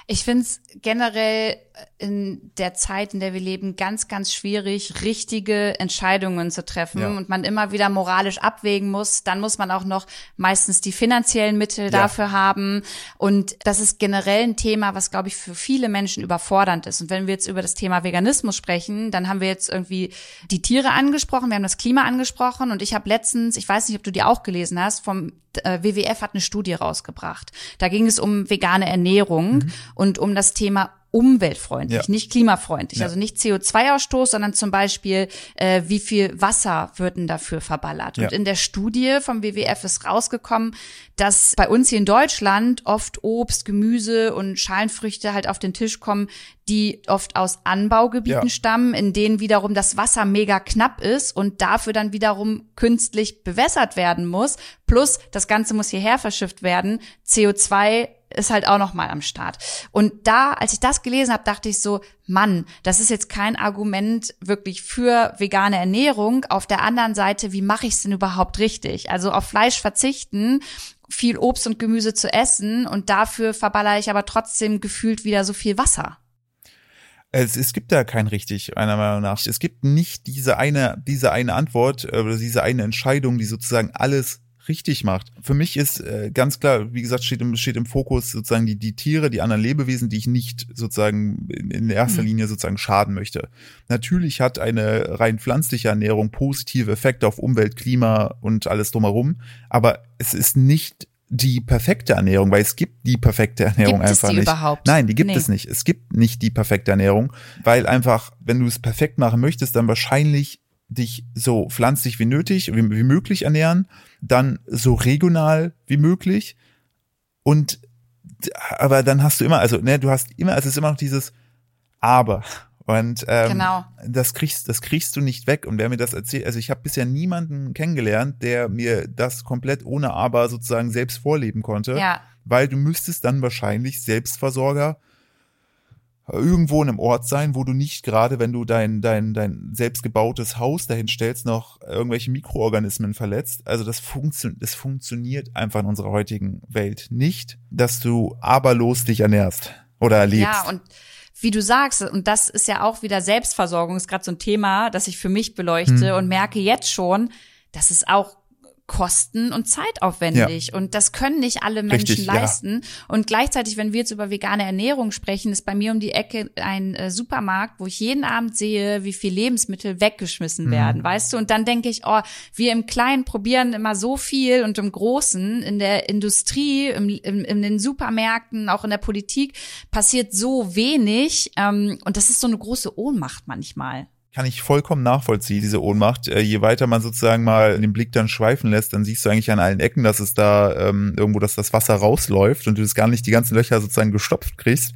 Ich find's generell in der Zeit, in der wir leben, ganz, ganz schwierig, richtige Entscheidungen zu treffen ja. und man immer wieder moralisch abwägen muss. Dann muss man auch noch meistens die finanziellen Mittel ja. dafür haben. Und das ist generell ein Thema, was, glaube ich, für viele Menschen überfordernd ist. Und wenn wir jetzt über das Thema Veganismus sprechen, dann haben wir jetzt irgendwie die Tiere angesprochen, wir haben das Klima angesprochen und ich habe letztens, ich weiß nicht, ob du die auch gelesen hast, vom äh, WWF hat eine Studie rausgebracht. Da ging es um vegane Ernährung mhm. und um das Thema umweltfreundlich, ja. nicht klimafreundlich. Ja. Also nicht CO2-Ausstoß, sondern zum Beispiel, äh, wie viel Wasser wird denn dafür verballert. Ja. Und in der Studie vom WWF ist rausgekommen, dass bei uns hier in Deutschland oft Obst, Gemüse und Schalenfrüchte halt auf den Tisch kommen, die oft aus Anbaugebieten stammen, in denen wiederum das Wasser mega knapp ist und dafür dann wiederum künstlich bewässert werden muss. Plus, das Ganze muss hierher verschifft werden. CO2 ist halt auch noch mal am Start. Und da, als ich das gelesen habe, dachte ich so, Mann, das ist jetzt kein Argument wirklich für vegane Ernährung. Auf der anderen Seite, wie mache ich es denn überhaupt richtig? Also auf Fleisch verzichten, viel Obst und Gemüse zu essen und dafür verballere ich aber trotzdem gefühlt wieder so viel Wasser. Es, es gibt da kein richtig, meiner Meinung nach. Es gibt nicht diese eine, diese eine Antwort äh, oder diese eine Entscheidung, die sozusagen alles richtig macht. Für mich ist äh, ganz klar, wie gesagt, steht im, steht im Fokus sozusagen die, die Tiere, die anderen Lebewesen, die ich nicht sozusagen in, in erster mhm. Linie sozusagen schaden möchte. Natürlich hat eine rein pflanzliche Ernährung positive Effekte auf Umwelt, Klima und alles drumherum, aber es ist nicht die perfekte Ernährung, weil es gibt die perfekte Ernährung gibt einfach es die nicht. Überhaupt? Nein, die gibt nee. es nicht. Es gibt nicht die perfekte Ernährung, weil einfach, wenn du es perfekt machen möchtest, dann wahrscheinlich dich so pflanzlich wie nötig, wie, wie möglich ernähren, dann so regional wie möglich und aber dann hast du immer, also ne, du hast immer, es ist immer noch dieses Aber und ähm, genau. das kriegst, das kriegst du nicht weg. Und wer mir das erzählt, also ich habe bisher niemanden kennengelernt, der mir das komplett ohne Aber sozusagen selbst vorleben konnte, ja. weil du müsstest dann wahrscheinlich Selbstversorger irgendwo in einem Ort sein, wo du nicht gerade, wenn du dein, dein, dein selbstgebautes Haus dahin stellst, noch irgendwelche Mikroorganismen verletzt. Also das, funktio das funktioniert einfach in unserer heutigen Welt nicht, dass du aberlos dich ernährst oder erlebst. Ja, und wie du sagst, und das ist ja auch wieder Selbstversorgung, ist gerade so ein Thema, das ich für mich beleuchte hm. und merke jetzt schon, dass es auch kosten- und zeitaufwendig. Ja. Und das können nicht alle Menschen Richtig, leisten. Ja. Und gleichzeitig, wenn wir jetzt über vegane Ernährung sprechen, ist bei mir um die Ecke ein äh, Supermarkt, wo ich jeden Abend sehe, wie viel Lebensmittel weggeschmissen mhm. werden, weißt du? Und dann denke ich, oh, wir im Kleinen probieren immer so viel und im Großen, in der Industrie, im, im, in den Supermärkten, auch in der Politik, passiert so wenig. Ähm, und das ist so eine große Ohnmacht manchmal kann ich vollkommen nachvollziehen, diese Ohnmacht. Äh, je weiter man sozusagen mal den Blick dann schweifen lässt, dann siehst du eigentlich an allen Ecken, dass es da ähm, irgendwo, dass das Wasser rausläuft und du das gar nicht die ganzen Löcher sozusagen gestopft kriegst.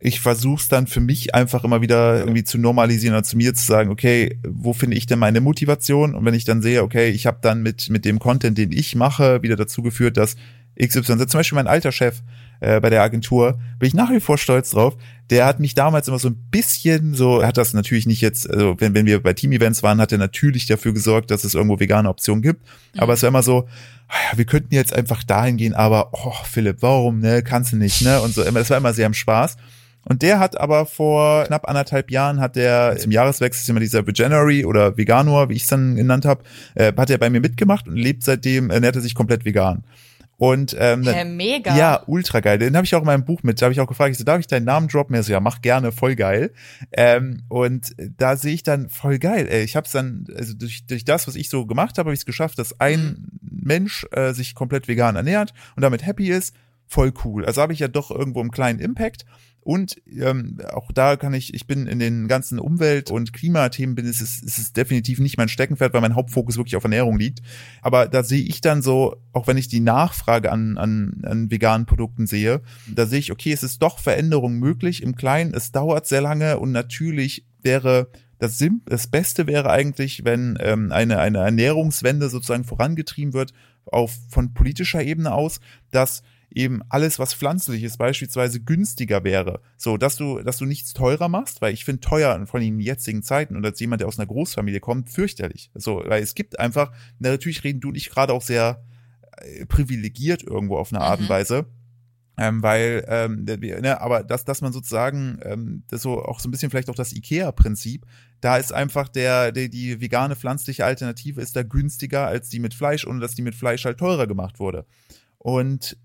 Ich versuche es dann für mich einfach immer wieder irgendwie zu normalisieren oder zu mir zu sagen, okay, wo finde ich denn meine Motivation? Und wenn ich dann sehe, okay, ich habe dann mit mit dem Content, den ich mache, wieder dazu geführt, dass XY, zum Beispiel mein alter Chef, äh, bei der Agentur, bin ich nach wie vor stolz drauf. Der hat mich damals immer so ein bisschen so, er hat das natürlich nicht jetzt, also wenn, wenn wir bei Team-Events waren, hat er natürlich dafür gesorgt, dass es irgendwo vegane Optionen gibt. Mhm. Aber es war immer so, ah wir könnten jetzt einfach dahin gehen, aber, oh, Philipp, warum, ne, kannst du nicht, ne? Und so, das war immer sehr im Spaß. Und der hat aber vor knapp anderthalb Jahren hat der zum Jahreswechsel immer dieser Veganuary oder Veganor, wie ich es dann genannt habe, äh, hat er bei mir mitgemacht und lebt seitdem, ernährt er sich komplett vegan. Und ähm, ja, mega. Ja, ultra geil. Den habe ich auch in meinem Buch mit. Da habe ich auch gefragt, ich so, darf ich deinen Namen droppen? Er so, ja, mach gerne, voll geil. Ähm, und da sehe ich dann voll geil. Ey, ich habe es dann, also durch, durch das, was ich so gemacht habe, habe ich es geschafft, dass ein mhm. Mensch äh, sich komplett vegan ernährt und damit happy ist. Voll cool. Also habe ich ja doch irgendwo einen kleinen Impact. Und ähm, auch da kann ich, ich bin in den ganzen Umwelt- und Klimathemen, bin es ist, es ist definitiv nicht mein Steckenpferd, weil mein Hauptfokus wirklich auf Ernährung liegt. Aber da sehe ich dann so, auch wenn ich die Nachfrage an, an, an veganen Produkten sehe, da sehe ich, okay, es ist doch Veränderung möglich im Kleinen. Es dauert sehr lange und natürlich wäre das, Sim das Beste wäre eigentlich, wenn ähm, eine, eine Ernährungswende sozusagen vorangetrieben wird, auf von politischer Ebene aus, dass eben alles, was pflanzlich ist, beispielsweise günstiger wäre. So, dass du, dass du nichts teurer machst, weil ich finde teuer von den jetzigen Zeiten und als jemand, der aus einer Großfamilie kommt, fürchterlich. So, weil es gibt einfach, natürlich reden du und ich gerade auch sehr äh, privilegiert irgendwo auf eine Art mhm. und Weise. Ähm, weil, ähm, ne, aber dass, dass man sozusagen, ähm, das so auch so ein bisschen vielleicht auch das IKEA-Prinzip, da ist einfach der, der, die vegane pflanzliche Alternative ist da günstiger als die mit Fleisch, ohne dass die mit Fleisch halt teurer gemacht wurde. Und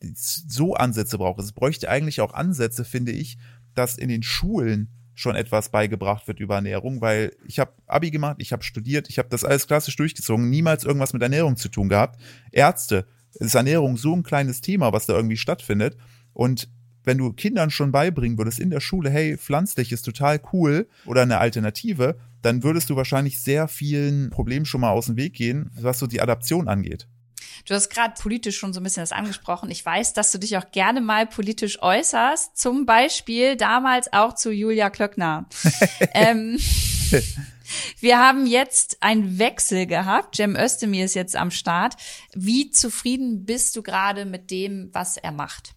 so Ansätze braucht es. Bräuchte eigentlich auch Ansätze, finde ich, dass in den Schulen schon etwas beigebracht wird über Ernährung, weil ich habe Abi gemacht, ich habe studiert, ich habe das alles klassisch durchgezogen, niemals irgendwas mit Ernährung zu tun gehabt. Ärzte, ist Ernährung so ein kleines Thema, was da irgendwie stattfindet. Und wenn du Kindern schon beibringen würdest in der Schule, hey, pflanzlich ist total cool oder eine Alternative, dann würdest du wahrscheinlich sehr vielen Problemen schon mal aus dem Weg gehen, was so die Adaption angeht. Du hast gerade politisch schon so ein bisschen das angesprochen. Ich weiß, dass du dich auch gerne mal politisch äußerst. Zum Beispiel damals auch zu Julia Klöckner. (laughs) ähm, wir haben jetzt einen Wechsel gehabt. Cem Özdemir ist jetzt am Start. Wie zufrieden bist du gerade mit dem, was er macht?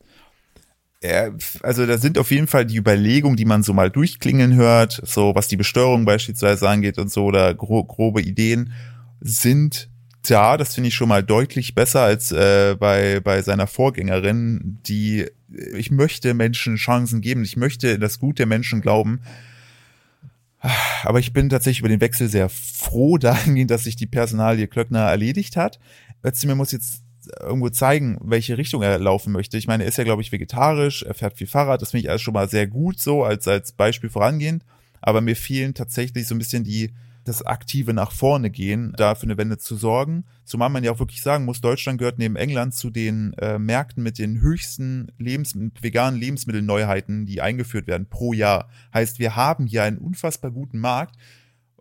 Ja, also da sind auf jeden Fall die Überlegungen, die man so mal durchklingen hört, so was die Besteuerung beispielsweise angeht und so, oder gro grobe Ideen, sind da, das finde ich schon mal deutlich besser als äh, bei, bei seiner Vorgängerin, die ich möchte Menschen Chancen geben, ich möchte das Gut der Menschen glauben. Aber ich bin tatsächlich über den Wechsel sehr froh dahingehend, dass sich die Personalie Klöckner erledigt hat. Özdemir muss jetzt irgendwo zeigen, welche Richtung er laufen möchte. Ich meine, er ist ja, glaube ich, vegetarisch, er fährt viel Fahrrad, das finde ich alles schon mal sehr gut so, als, als Beispiel vorangehend. Aber mir fehlen tatsächlich so ein bisschen die, das aktive nach vorne gehen, da für eine Wende zu sorgen. Zumal man ja auch wirklich sagen muss, Deutschland gehört neben England zu den äh, Märkten mit den höchsten Lebens veganen Lebensmittelneuheiten, die eingeführt werden pro Jahr. Heißt, wir haben hier einen unfassbar guten Markt,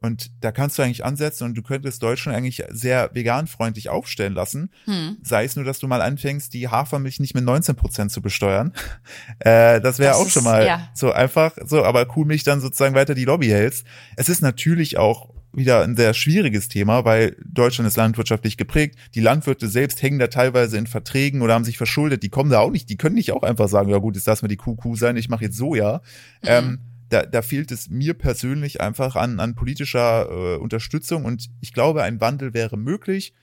und da kannst du eigentlich ansetzen und du könntest Deutschland eigentlich sehr veganfreundlich aufstellen lassen. Hm. Sei es nur, dass du mal anfängst, die Hafermilch nicht mit 19 Prozent zu besteuern. (laughs) Äh, das wäre auch ist, schon mal ja. so einfach, so, aber Kuhmilch dann sozusagen weiter die Lobby hältst. Es ist natürlich auch wieder ein sehr schwieriges Thema, weil Deutschland ist landwirtschaftlich geprägt. Die Landwirte selbst hängen da teilweise in Verträgen oder haben sich verschuldet. Die kommen da auch nicht, die können nicht auch einfach sagen, ja gut, jetzt lass mal die Kuh Kuh sein, ich mache jetzt Soja. Mhm. Ähm, da, da fehlt es mir persönlich einfach an, an politischer äh, Unterstützung und ich glaube, ein Wandel wäre möglich,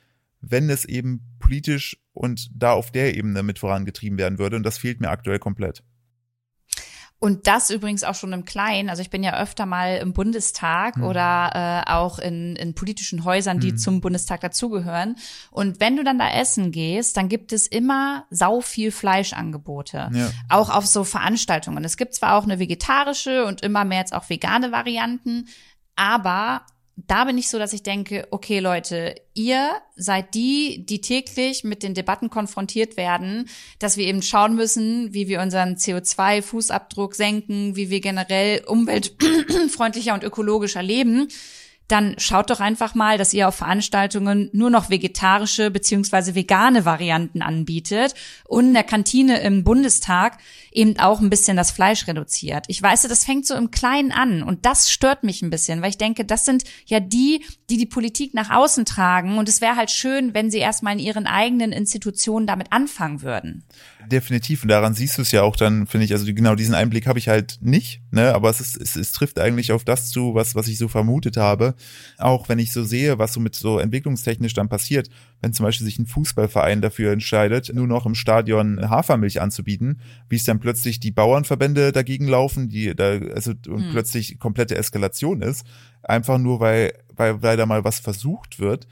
wenn es eben politisch und da auf der Ebene mit vorangetrieben werden würde und das fehlt mir aktuell komplett. Und das übrigens auch schon im Kleinen. Also ich bin ja öfter mal im Bundestag mhm. oder äh, auch in, in politischen Häusern, die mhm. zum Bundestag dazugehören. Und wenn du dann da essen gehst, dann gibt es immer sau viel Fleischangebote. Ja. Auch auf so Veranstaltungen. Es gibt zwar auch eine vegetarische und immer mehr jetzt auch vegane Varianten, aber da bin ich so, dass ich denke, okay Leute, ihr seid die, die täglich mit den Debatten konfrontiert werden, dass wir eben schauen müssen, wie wir unseren CO2-Fußabdruck senken, wie wir generell umweltfreundlicher und ökologischer leben dann schaut doch einfach mal, dass ihr auf Veranstaltungen nur noch vegetarische beziehungsweise vegane Varianten anbietet und in der Kantine im Bundestag eben auch ein bisschen das Fleisch reduziert. Ich weiß, das fängt so im Kleinen an und das stört mich ein bisschen, weil ich denke, das sind ja die, die die Politik nach außen tragen und es wäre halt schön, wenn sie erstmal in ihren eigenen Institutionen damit anfangen würden definitiv. Und daran siehst du es ja auch dann, finde ich, also genau diesen Einblick habe ich halt nicht, ne? Aber es, ist, es, es trifft eigentlich auf das zu, was, was ich so vermutet habe. Auch wenn ich so sehe, was so mit so entwicklungstechnisch dann passiert, wenn zum Beispiel sich ein Fußballverein dafür entscheidet, nur noch im Stadion Hafermilch anzubieten, wie es dann plötzlich die Bauernverbände dagegen laufen, die da, also und hm. plötzlich komplette Eskalation ist. Einfach nur, weil, weil, weil da mal was versucht wird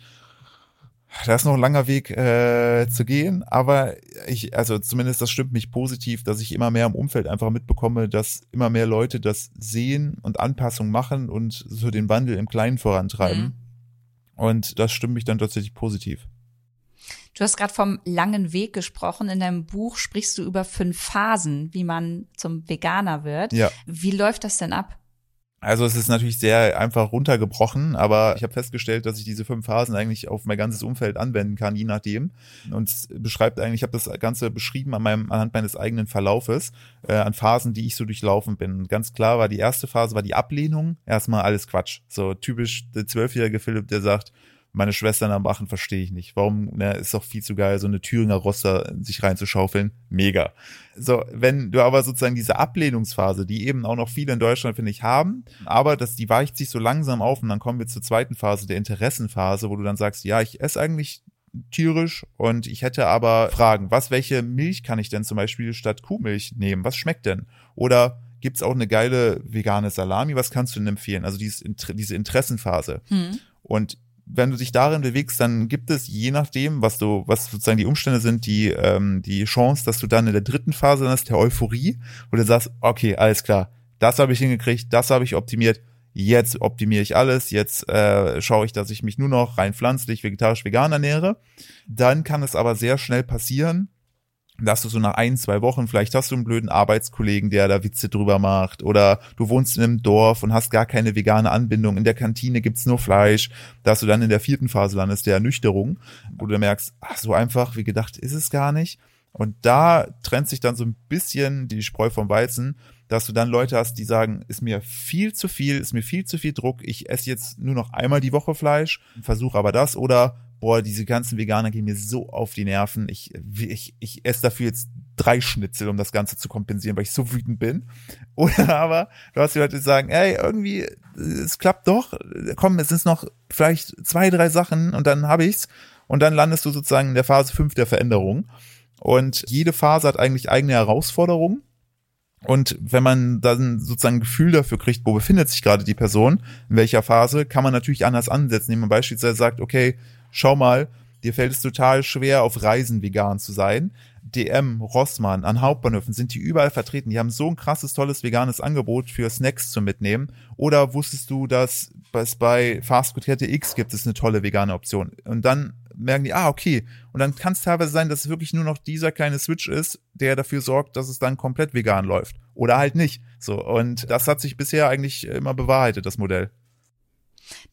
da ist noch ein langer Weg äh, zu gehen, aber ich, also zumindest das stimmt mich positiv, dass ich immer mehr im Umfeld einfach mitbekomme, dass immer mehr Leute das sehen und Anpassungen machen und so den Wandel im Kleinen vorantreiben. Mhm. Und das stimmt mich dann tatsächlich positiv. Du hast gerade vom langen Weg gesprochen. In deinem Buch sprichst du über fünf Phasen, wie man zum Veganer wird. Ja. Wie läuft das denn ab? Also es ist natürlich sehr einfach runtergebrochen, aber ich habe festgestellt, dass ich diese fünf Phasen eigentlich auf mein ganzes Umfeld anwenden kann, je nachdem. Und es beschreibt eigentlich, ich habe das Ganze beschrieben an meinem, anhand meines eigenen Verlaufes, äh, an Phasen, die ich so durchlaufen bin. Ganz klar war die erste Phase, war die Ablehnung. Erstmal alles Quatsch. So typisch der zwölfjährige Philipp, der sagt, meine Schwestern am machen, verstehe ich nicht. Warum, ne, ist doch viel zu geil, so eine Thüringer Roster sich reinzuschaufeln. Mega. So, wenn du aber sozusagen diese Ablehnungsphase, die eben auch noch viele in Deutschland, finde ich, haben, aber das, die weicht sich so langsam auf und dann kommen wir zur zweiten Phase, der Interessenphase, wo du dann sagst, ja, ich esse eigentlich tierisch und ich hätte aber Fragen, was, welche Milch kann ich denn zum Beispiel statt Kuhmilch nehmen? Was schmeckt denn? Oder gibt's auch eine geile vegane Salami? Was kannst du denn empfehlen? Also dieses, diese Interessenphase. Hm. Und wenn du dich darin bewegst, dann gibt es je nachdem, was du, was sozusagen die Umstände sind, die ähm, die Chance, dass du dann in der dritten Phase hast, der Euphorie, wo du sagst, okay, alles klar, das habe ich hingekriegt, das habe ich optimiert, jetzt optimiere ich alles, jetzt äh, schaue ich, dass ich mich nur noch rein pflanzlich, vegetarisch, vegan ernähre. Dann kann es aber sehr schnell passieren, dass du so nach ein, zwei Wochen, vielleicht hast du einen blöden Arbeitskollegen, der da Witze drüber macht, oder du wohnst in einem Dorf und hast gar keine vegane Anbindung, in der Kantine gibt's nur Fleisch, dass du dann in der vierten Phase landest, der Ernüchterung, wo du merkst, ach, so einfach wie gedacht ist es gar nicht. Und da trennt sich dann so ein bisschen die Spreu vom Weizen, dass du dann Leute hast, die sagen, ist mir viel zu viel, ist mir viel zu viel Druck, ich esse jetzt nur noch einmal die Woche Fleisch, versuche aber das, oder boah, diese ganzen Veganer gehen mir so auf die Nerven. Ich, ich, ich esse dafür jetzt drei Schnitzel, um das Ganze zu kompensieren, weil ich so wütend bin. (laughs) Oder aber du hast die Leute, die sagen, ey, irgendwie, es klappt doch. Komm, es sind noch vielleicht zwei, drei Sachen und dann habe ich's. Und dann landest du sozusagen in der Phase fünf der Veränderung. Und jede Phase hat eigentlich eigene Herausforderungen. Und wenn man dann sozusagen ein Gefühl dafür kriegt, wo befindet sich gerade die Person, in welcher Phase, kann man natürlich anders ansetzen, indem man beispielsweise sagt, okay, schau mal, dir fällt es total schwer, auf Reisen vegan zu sein. DM, Rossmann, an Hauptbahnhöfen sind die überall vertreten. Die haben so ein krasses, tolles veganes Angebot für Snacks zu mitnehmen. Oder wusstest du, dass es bei Fastfood-Kette X gibt es eine tolle vegane Option? Und dann merken die, ah, okay. Und dann kann es teilweise sein, dass es wirklich nur noch dieser kleine Switch ist, der dafür sorgt, dass es dann komplett vegan läuft. Oder halt nicht. So. Und das hat sich bisher eigentlich immer bewahrheitet, das Modell.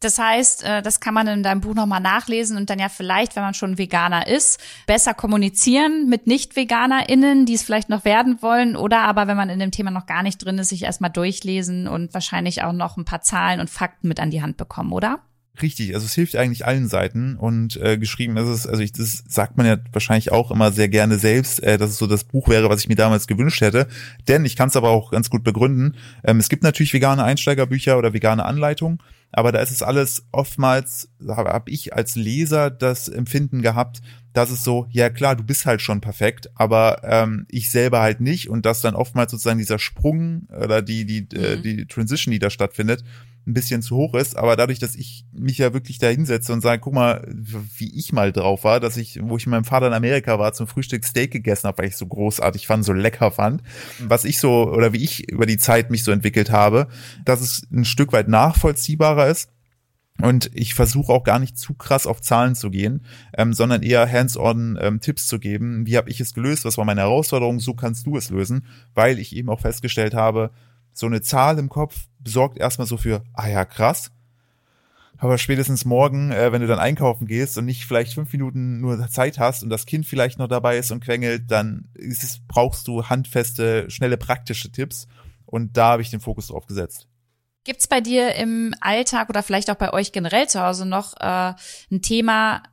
Das heißt, äh, das kann man in deinem Buch nochmal nachlesen und dann ja vielleicht, wenn man schon Veganer ist, besser kommunizieren mit Nicht-VeganerInnen, die es vielleicht noch werden wollen oder aber, wenn man in dem Thema noch gar nicht drin ist, sich erstmal durchlesen und wahrscheinlich auch noch ein paar Zahlen und Fakten mit an die Hand bekommen, oder? Richtig, also es hilft eigentlich allen Seiten und äh, geschrieben ist es, also ich, das sagt man ja wahrscheinlich auch immer sehr gerne selbst, äh, dass es so das Buch wäre, was ich mir damals gewünscht hätte. Denn ich kann es aber auch ganz gut begründen. Ähm, es gibt natürlich vegane Einsteigerbücher oder vegane Anleitungen, aber da ist es alles oftmals, habe ich als Leser das Empfinden gehabt, dass es so, ja klar, du bist halt schon perfekt, aber ähm, ich selber halt nicht und dass dann oftmals sozusagen dieser Sprung oder die, die, äh, mhm. äh, die Transition, die da stattfindet, ein bisschen zu hoch ist, aber dadurch, dass ich mich ja wirklich da hinsetze und sage, guck mal, wie ich mal drauf war, dass ich, wo ich mit meinem Vater in Amerika war, zum Frühstück Steak gegessen habe, weil ich so großartig fand, so lecker fand, was ich so oder wie ich über die Zeit mich so entwickelt habe, dass es ein Stück weit nachvollziehbarer ist. Und ich versuche auch gar nicht zu krass auf Zahlen zu gehen, ähm, sondern eher hands-on ähm, Tipps zu geben. Wie habe ich es gelöst? Was war meine Herausforderung? So kannst du es lösen, weil ich eben auch festgestellt habe, so eine Zahl im Kopf sorgt erstmal so für, ah ja, krass. Aber spätestens morgen, äh, wenn du dann einkaufen gehst und nicht vielleicht fünf Minuten nur Zeit hast und das Kind vielleicht noch dabei ist und quengelt, dann es, brauchst du handfeste, schnelle, praktische Tipps. Und da habe ich den Fokus drauf gesetzt. Gibt's bei dir im Alltag oder vielleicht auch bei euch generell zu Hause noch äh, ein Thema,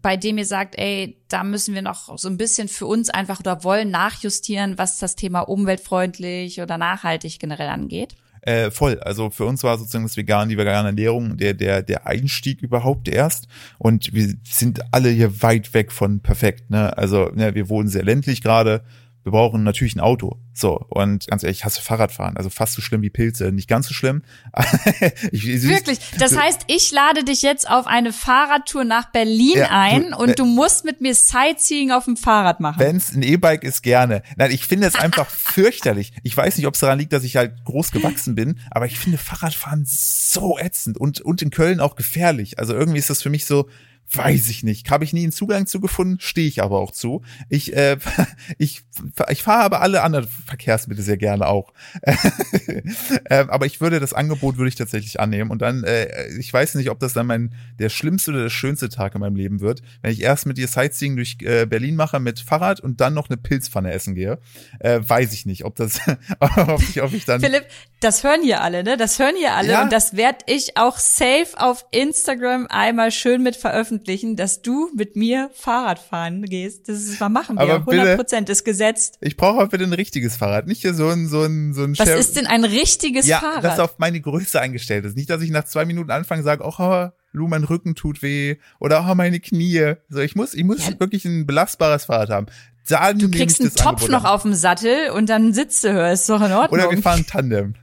bei dem ihr sagt, ey, da müssen wir noch so ein bisschen für uns einfach oder wollen nachjustieren, was das Thema umweltfreundlich oder nachhaltig generell angeht? Äh, voll. Also für uns war sozusagen das Vegan, die vegane Ernährung der, der, der Einstieg überhaupt erst. Und wir sind alle hier weit weg von perfekt. Ne? Also ne, wir wohnen sehr ländlich gerade wir brauchen natürlich ein Auto. So, und ganz ehrlich, ich hasse Fahrradfahren. Also fast so schlimm wie Pilze. Nicht ganz so schlimm. (laughs) ich, ich, Wirklich. Das heißt, ich lade dich jetzt auf eine Fahrradtour nach Berlin ja, ein du, und äh, du musst mit mir Sightseeing auf dem Fahrrad machen. Wenn es ein E-Bike ist, gerne. Nein, ich finde es einfach (laughs) fürchterlich. Ich weiß nicht, ob es daran liegt, dass ich halt groß gewachsen bin, aber ich finde Fahrradfahren so ätzend und, und in Köln auch gefährlich. Also irgendwie ist das für mich so, Weiß ich nicht. Habe ich nie einen Zugang zu gefunden, stehe ich aber auch zu. Ich, äh, (laughs) ich, ich fahre aber alle anderen Verkehrsmittel sehr gerne auch. (laughs) äh, aber ich würde das Angebot würde ich tatsächlich annehmen. Und dann, äh, ich weiß nicht, ob das dann mein der schlimmste oder der schönste Tag in meinem Leben wird, wenn ich erst mit dir Sightseeing durch äh, Berlin mache mit Fahrrad und dann noch eine Pilzpfanne essen gehe. Äh, weiß ich nicht, ob das, (laughs) ob ich, ob ich dann. Philipp, das hören hier alle, ne? Das hören hier alle ja? und das werde ich auch safe auf Instagram einmal schön mit veröffentlichen veröffentlichen, dass du mit mir Fahrrad fahren gehst. Das ist, mal machen wir. 100 Prozent ist gesetzt. Ich brauche aber bitte ein richtiges Fahrrad. Nicht hier so ein, so ein, so ein Was ist denn ein richtiges ja, Fahrrad? das auf meine Größe eingestellt ist. Nicht, dass ich nach zwei Minuten anfange und sage, oh, Lu, mein Rücken tut weh oder oh, meine Knie. So, ich muss, ich muss ja. wirklich ein belastbares Fahrrad haben. Dann du kriegst einen Topf noch auf dem Sattel und dann sitzt du, ist doch in Ordnung. Oder wir fahren Tandem.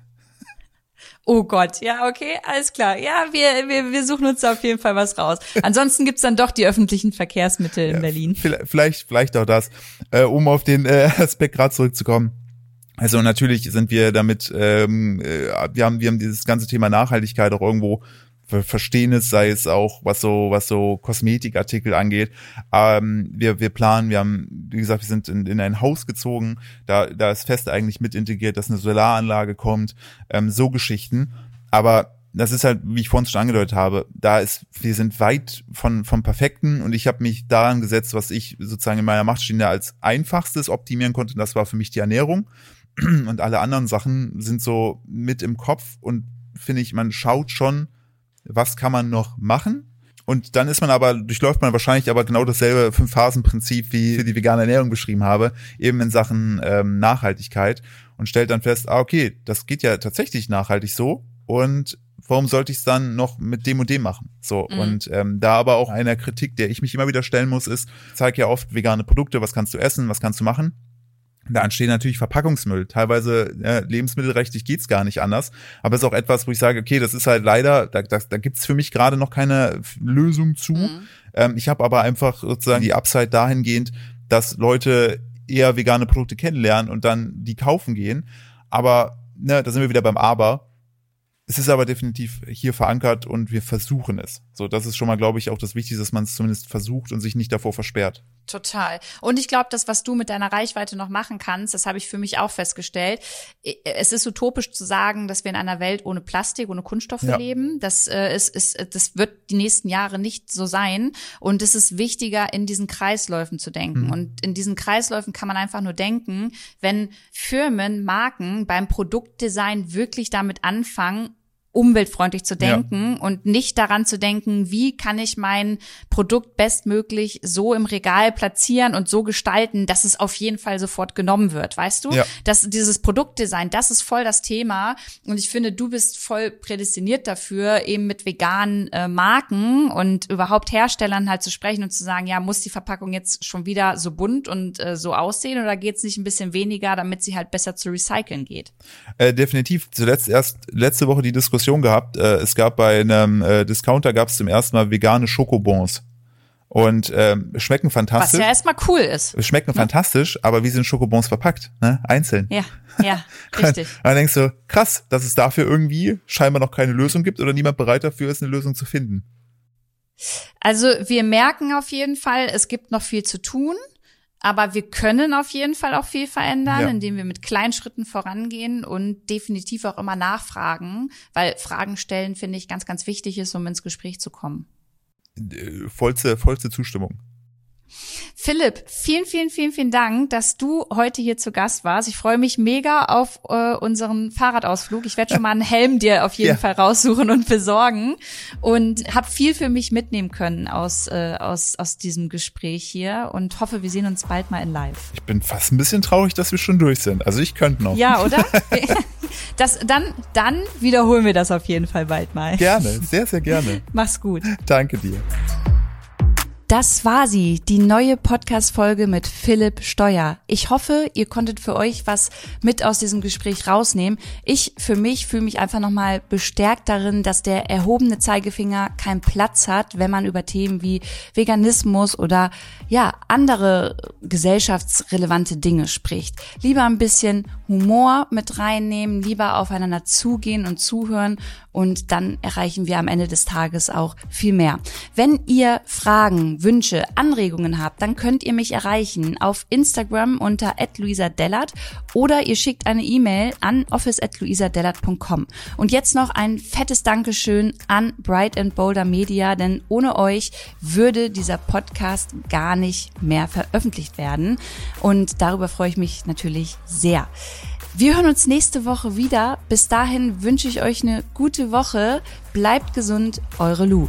Oh Gott, ja, okay, alles klar. Ja, wir, wir, wir suchen uns da auf jeden Fall was raus. (laughs) Ansonsten gibt's dann doch die öffentlichen Verkehrsmittel in ja, Berlin. Vielleicht, vielleicht auch das, äh, um auf den äh, (laughs) Aspekt gerade zurückzukommen. Also natürlich sind wir damit, ähm, äh, wir haben, wir haben dieses ganze Thema Nachhaltigkeit auch irgendwo verstehen es, sei es auch was so was so Kosmetikartikel angeht. Ähm, wir wir planen, wir haben wie gesagt, wir sind in, in ein Haus gezogen, da da ist fest eigentlich mit integriert, dass eine Solaranlage kommt, ähm, so Geschichten. Aber das ist halt, wie ich vorhin schon angedeutet habe, da ist, wir sind weit von vom Perfekten und ich habe mich daran gesetzt, was ich sozusagen in meiner Macht stehende als einfachstes optimieren konnte. Und das war für mich die Ernährung und alle anderen Sachen sind so mit im Kopf und finde ich, man schaut schon, was kann man noch machen? Und dann ist man aber, durchläuft man wahrscheinlich aber genau dasselbe Fünf-Phasen-Prinzip, wie ich die vegane Ernährung beschrieben habe, eben in Sachen ähm, Nachhaltigkeit und stellt dann fest, ah, okay, das geht ja tatsächlich nachhaltig so und warum sollte ich es dann noch mit dem und dem machen? So, mhm. und ähm, da aber auch einer Kritik, der ich mich immer wieder stellen muss, ist, ich zeige ja oft vegane Produkte, was kannst du essen, was kannst du machen? Da entsteht natürlich Verpackungsmüll. Teilweise äh, lebensmittelrechtlich geht's gar nicht anders. Aber es ist auch etwas, wo ich sage, okay, das ist halt leider, da, da, da gibt's für mich gerade noch keine Lösung zu. Mhm. Ähm, ich habe aber einfach sozusagen die Upside dahingehend, dass Leute eher vegane Produkte kennenlernen und dann die kaufen gehen. Aber ne, da sind wir wieder beim Aber. Es ist aber definitiv hier verankert und wir versuchen es. So, das ist schon mal, glaube ich, auch das Wichtigste, dass man es zumindest versucht und sich nicht davor versperrt. Total. Und ich glaube, das, was du mit deiner Reichweite noch machen kannst, das habe ich für mich auch festgestellt. Es ist utopisch zu sagen, dass wir in einer Welt ohne Plastik, ohne Kunststoffe ja. leben. Das äh, ist, ist, das wird die nächsten Jahre nicht so sein. Und es ist wichtiger, in diesen Kreisläufen zu denken. Mhm. Und in diesen Kreisläufen kann man einfach nur denken, wenn Firmen, Marken beim Produktdesign wirklich damit anfangen, umweltfreundlich zu denken ja. und nicht daran zu denken, wie kann ich mein Produkt bestmöglich so im Regal platzieren und so gestalten, dass es auf jeden Fall sofort genommen wird, weißt du? Ja. Das, dieses Produktdesign, das ist voll das Thema und ich finde, du bist voll prädestiniert dafür, eben mit veganen äh, Marken und überhaupt Herstellern halt zu sprechen und zu sagen, ja, muss die Verpackung jetzt schon wieder so bunt und äh, so aussehen oder geht es nicht ein bisschen weniger, damit sie halt besser zu recyceln geht? Äh, definitiv. Zuletzt erst letzte Woche die Diskussion Diskussion gehabt. Äh, es gab bei einem äh, Discounter gab es zum ersten Mal vegane Schokobons. Und ähm, schmecken fantastisch. Was ja erstmal cool ist. Schmecken ja. fantastisch, aber wie sind Schokobons verpackt? Ne? Einzeln. Ja, ja, (laughs) richtig. dann denkst du, krass, dass es dafür irgendwie scheinbar noch keine Lösung gibt oder niemand bereit dafür ist, eine Lösung zu finden. Also wir merken auf jeden Fall, es gibt noch viel zu tun. Aber wir können auf jeden Fall auch viel verändern, ja. indem wir mit kleinen Schritten vorangehen und definitiv auch immer nachfragen, weil Fragen stellen, finde ich, ganz, ganz wichtig ist, um ins Gespräch zu kommen. Äh, vollste, vollste Zustimmung. Philipp, vielen, vielen, vielen, vielen Dank, dass du heute hier zu Gast warst. Ich freue mich mega auf äh, unseren Fahrradausflug. Ich werde schon mal einen Helm dir auf jeden ja. Fall raussuchen und besorgen und habe viel für mich mitnehmen können aus, äh, aus, aus diesem Gespräch hier und hoffe, wir sehen uns bald mal in Live. Ich bin fast ein bisschen traurig, dass wir schon durch sind. Also ich könnte noch. Ja, oder? (laughs) Das, dann, dann wiederholen wir das auf jeden Fall bald mal. Gerne, sehr, sehr gerne. Mach's gut. Danke dir. Das war sie, die neue Podcast-Folge mit Philipp Steuer. Ich hoffe, ihr konntet für euch was mit aus diesem Gespräch rausnehmen. Ich für mich fühle mich einfach nochmal bestärkt darin, dass der erhobene Zeigefinger keinen Platz hat, wenn man über Themen wie Veganismus oder ja, andere gesellschaftsrelevante Dinge spricht. Lieber ein bisschen Humor mit reinnehmen, lieber aufeinander zugehen und zuhören und dann erreichen wir am Ende des Tages auch viel mehr. Wenn ihr Wünsche, Anregungen habt, dann könnt ihr mich erreichen auf Instagram unter @luisadellert oder ihr schickt eine E-Mail an office@luisadellert.com. Und jetzt noch ein fettes Dankeschön an Bright and Boulder Media, denn ohne euch würde dieser Podcast gar nicht mehr veröffentlicht werden und darüber freue ich mich natürlich sehr. Wir hören uns nächste Woche wieder. Bis dahin wünsche ich euch eine gute Woche. Bleibt gesund, eure Lu.